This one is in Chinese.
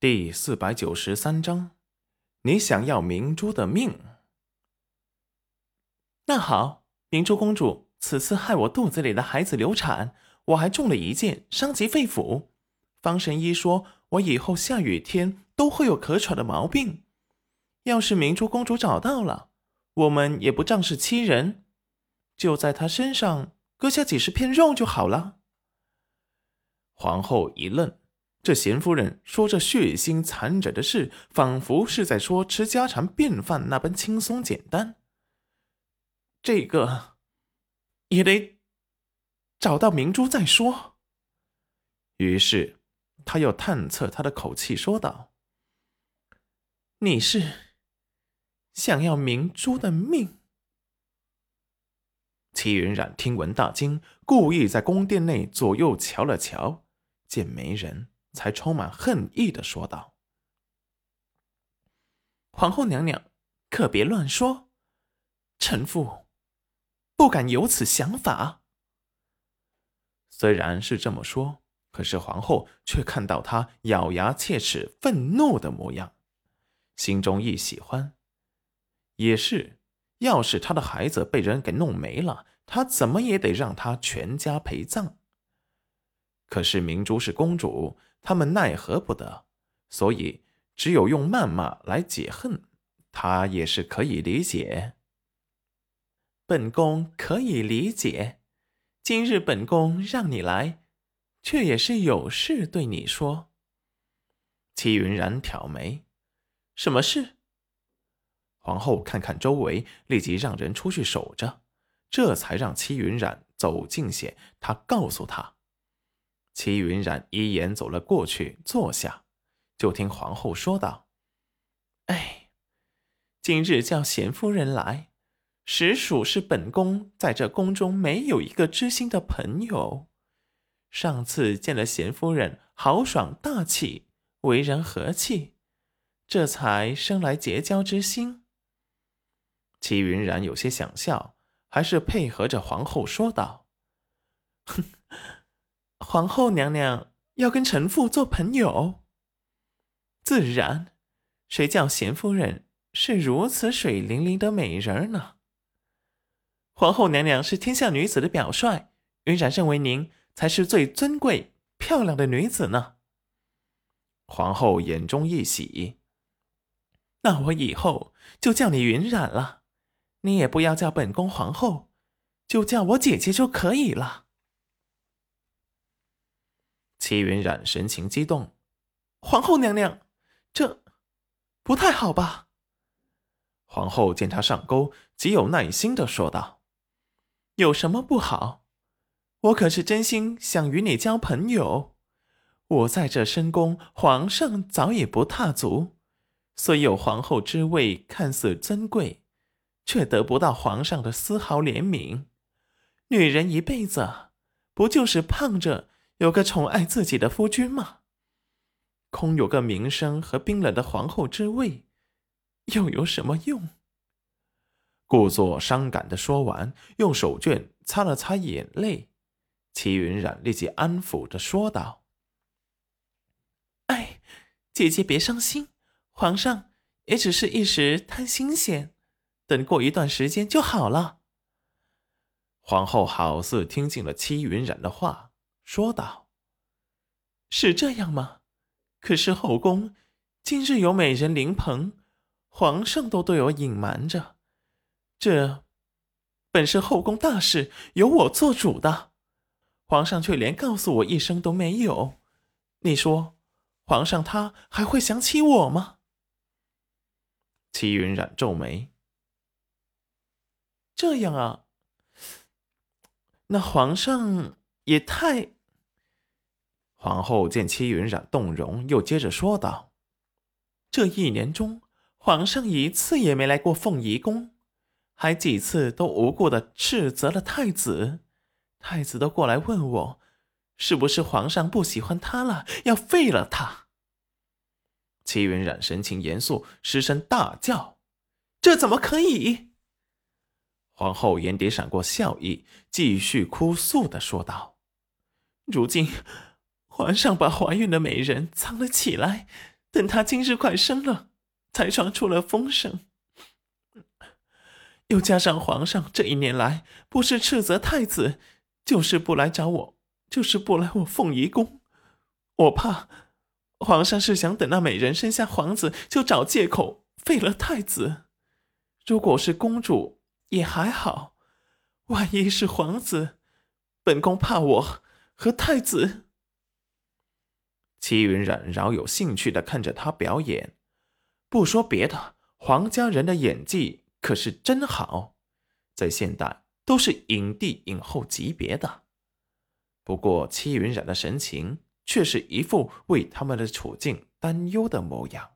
第四百九十三章，你想要明珠的命？那好，明珠公主，此次害我肚子里的孩子流产，我还中了一箭，伤及肺腑。方神医说我以后下雨天都会有咳喘的毛病。要是明珠公主找到了，我们也不仗势欺人，就在她身上割下几十片肉就好了。皇后一愣。这贤夫人说这血腥残忍的事，仿佛是在说吃家常便饭那般轻松简单。这个也得找到明珠再说。于是他又探测他的口气，说道：“你是想要明珠的命？”齐云染听闻大惊，故意在宫殿内左右瞧了瞧，见没人。才充满恨意的说道：“皇后娘娘，可别乱说，臣妇不敢有此想法。”虽然是这么说，可是皇后却看到他咬牙切齿、愤怒的模样，心中一喜欢。也是，要是他的孩子被人给弄没了，他怎么也得让他全家陪葬。可是明珠是公主。他们奈何不得，所以只有用谩骂来解恨，他也是可以理解。本宫可以理解，今日本宫让你来，却也是有事对你说。戚云染挑眉：“什么事？”皇后看看周围，立即让人出去守着，这才让戚云染走近些。他告诉他。齐云染一眼走了过去，坐下，就听皇后说道：“哎，今日叫贤夫人来，实属是本宫在这宫中没有一个知心的朋友。上次见了贤夫人，豪爽大气，为人和气，这才生来结交之心。”齐云染有些想笑，还是配合着皇后说道：“哼。”皇后娘娘要跟臣妇做朋友，自然。谁叫贤夫人是如此水灵灵的美人呢？皇后娘娘是天下女子的表率，云染认为您才是最尊贵、漂亮的女子呢。皇后眼中一喜，那我以后就叫你云染了，你也不要叫本宫皇后，就叫我姐姐就可以了。齐云染神情激动，皇后娘娘，这不太好吧？皇后见他上钩，极有耐心的说道：“有什么不好？我可是真心想与你交朋友。我在这深宫，皇上早已不踏足，虽有皇后之位，看似尊贵，却得不到皇上的丝毫怜悯。女人一辈子，不就是盼着？”有个宠爱自己的夫君吗？空有个名声和冰冷的皇后之位，又有什么用？故作伤感的说完，用手绢擦了擦眼泪。齐云染立即安抚着说道：“哎，姐姐别伤心，皇上也只是一时贪新鲜，等过一段时间就好了。”皇后好似听进了戚云染的话。说道：“是这样吗？可是后宫今日有美人临盆，皇上都对我隐瞒着，这本是后宫大事，由我做主的，皇上却连告诉我一声都没有。你说，皇上他还会想起我吗？”齐云染皱眉：“这样啊，那皇上也太……”皇后见戚云染动容，又接着说道：“这一年中，皇上一次也没来过凤仪宫，还几次都无故的斥责了太子。太子都过来问我，是不是皇上不喜欢他了，要废了他？”戚云染神情严肃，失声大叫：“这怎么可以？”皇后眼底闪过笑意，继续哭诉的说道：“如今。”皇上把怀孕的美人藏了起来，等他今日快生了，才传出了风声。又加上皇上这一年来不是斥责太子，就是不来找我，就是不来我凤仪宫。我怕皇上是想等那美人生下皇子，就找借口废了太子。如果是公主也还好，万一是皇子，本宫怕我和太子。戚云染饶有兴趣的看着他表演，不说别的，黄家人的演技。可是真好，在现代都是影帝影后级别的。不过戚云染的神情却是一副为他们的处境担忧的模样。